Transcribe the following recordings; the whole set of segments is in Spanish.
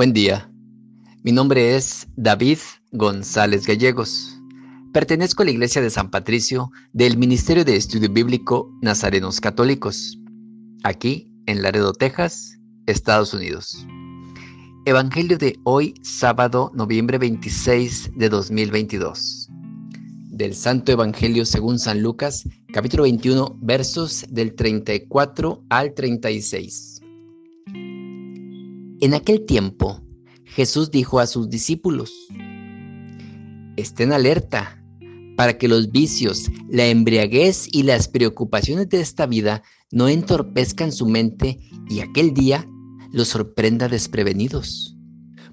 Buen día. Mi nombre es David González Gallegos. Pertenezco a la Iglesia de San Patricio del Ministerio de Estudio Bíblico Nazarenos Católicos, aquí en Laredo, Texas, Estados Unidos. Evangelio de hoy, sábado, noviembre 26 de 2022. Del Santo Evangelio según San Lucas, capítulo 21, versos del 34 al 36. En aquel tiempo, Jesús dijo a sus discípulos, estén alerta para que los vicios, la embriaguez y las preocupaciones de esta vida no entorpezcan su mente y aquel día los sorprenda desprevenidos,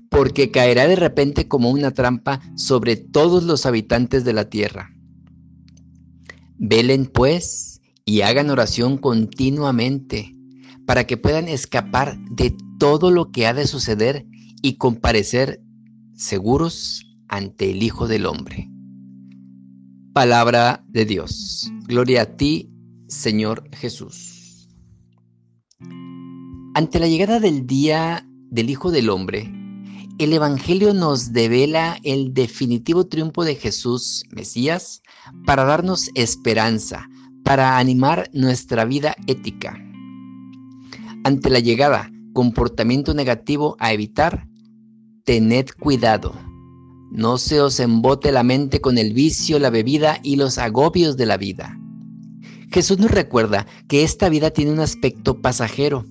porque caerá de repente como una trampa sobre todos los habitantes de la tierra. Velen pues y hagan oración continuamente para que puedan escapar de todo lo que ha de suceder y comparecer seguros ante el Hijo del Hombre. Palabra de Dios. Gloria a ti, Señor Jesús. Ante la llegada del día del Hijo del Hombre, el Evangelio nos devela el definitivo triunfo de Jesús, Mesías, para darnos esperanza, para animar nuestra vida ética. Ante la llegada, comportamiento negativo a evitar, tened cuidado. No se os embote la mente con el vicio, la bebida y los agobios de la vida. Jesús nos recuerda que esta vida tiene un aspecto pasajero.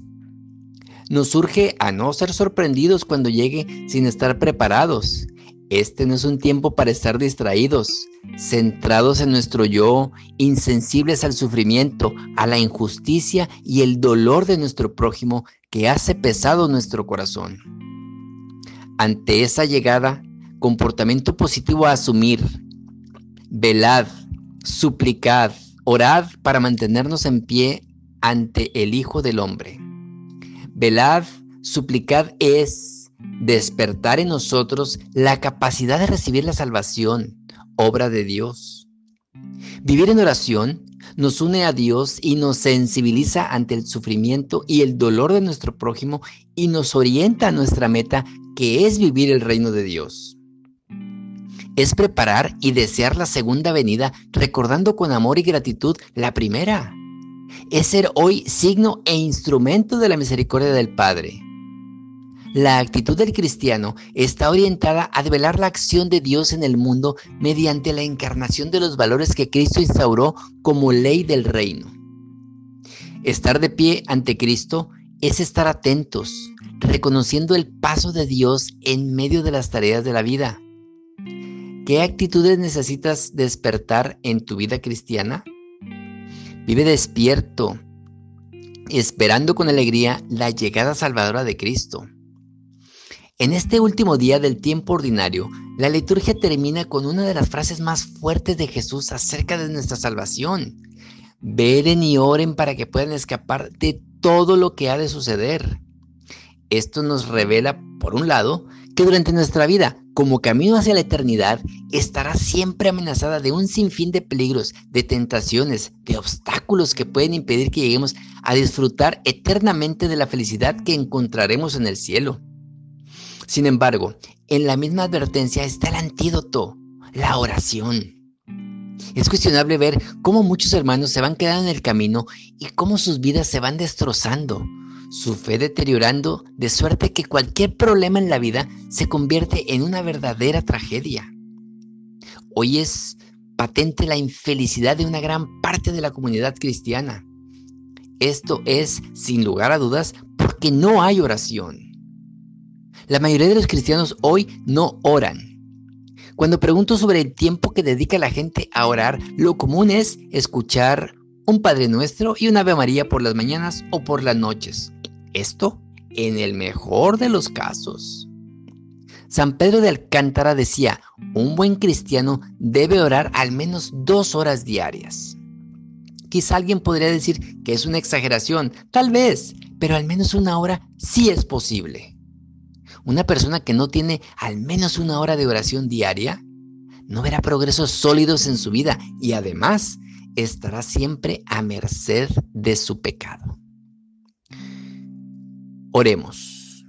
Nos urge a no ser sorprendidos cuando llegue sin estar preparados este no es un tiempo para estar distraídos, centrados en nuestro yo, insensibles al sufrimiento, a la injusticia y el dolor de nuestro prójimo que hace pesado nuestro corazón. Ante esa llegada, comportamiento positivo a asumir. Velad, suplicad, orad para mantenernos en pie ante el Hijo del Hombre. Velad, suplicad es despertar en nosotros la capacidad de recibir la salvación, obra de Dios. Vivir en oración nos une a Dios y nos sensibiliza ante el sufrimiento y el dolor de nuestro prójimo y nos orienta a nuestra meta, que es vivir el reino de Dios. Es preparar y desear la segunda venida, recordando con amor y gratitud la primera. Es ser hoy signo e instrumento de la misericordia del Padre. La actitud del cristiano está orientada a develar la acción de Dios en el mundo mediante la encarnación de los valores que Cristo instauró como ley del reino. Estar de pie ante Cristo es estar atentos, reconociendo el paso de Dios en medio de las tareas de la vida. ¿Qué actitudes necesitas despertar en tu vida cristiana? Vive despierto, esperando con alegría la llegada salvadora de Cristo. En este último día del tiempo ordinario, la liturgia termina con una de las frases más fuertes de Jesús acerca de nuestra salvación. Veren y oren para que puedan escapar de todo lo que ha de suceder. Esto nos revela, por un lado, que durante nuestra vida, como camino hacia la eternidad, estará siempre amenazada de un sinfín de peligros, de tentaciones, de obstáculos que pueden impedir que lleguemos a disfrutar eternamente de la felicidad que encontraremos en el cielo. Sin embargo, en la misma advertencia está el antídoto, la oración. Es cuestionable ver cómo muchos hermanos se van quedando en el camino y cómo sus vidas se van destrozando, su fe deteriorando, de suerte que cualquier problema en la vida se convierte en una verdadera tragedia. Hoy es patente la infelicidad de una gran parte de la comunidad cristiana. Esto es, sin lugar a dudas, porque no hay oración. La mayoría de los cristianos hoy no oran. Cuando pregunto sobre el tiempo que dedica la gente a orar, lo común es escuchar un Padre Nuestro y un Ave María por las mañanas o por las noches. Esto en el mejor de los casos. San Pedro de Alcántara decía, un buen cristiano debe orar al menos dos horas diarias. Quizá alguien podría decir que es una exageración, tal vez, pero al menos una hora sí es posible. Una persona que no tiene al menos una hora de oración diaria no verá progresos sólidos en su vida y además estará siempre a merced de su pecado. Oremos.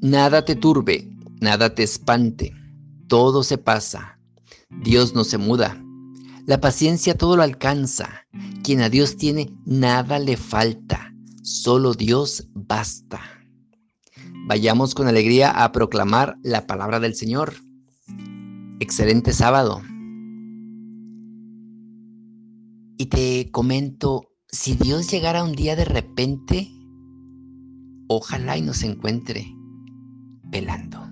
Nada te turbe, nada te espante, todo se pasa. Dios no se muda. La paciencia todo lo alcanza. Quien a Dios tiene, nada le falta. Solo Dios basta. Vayamos con alegría a proclamar la palabra del Señor. Excelente sábado. Y te comento, si Dios llegara un día de repente, ojalá y nos encuentre pelando.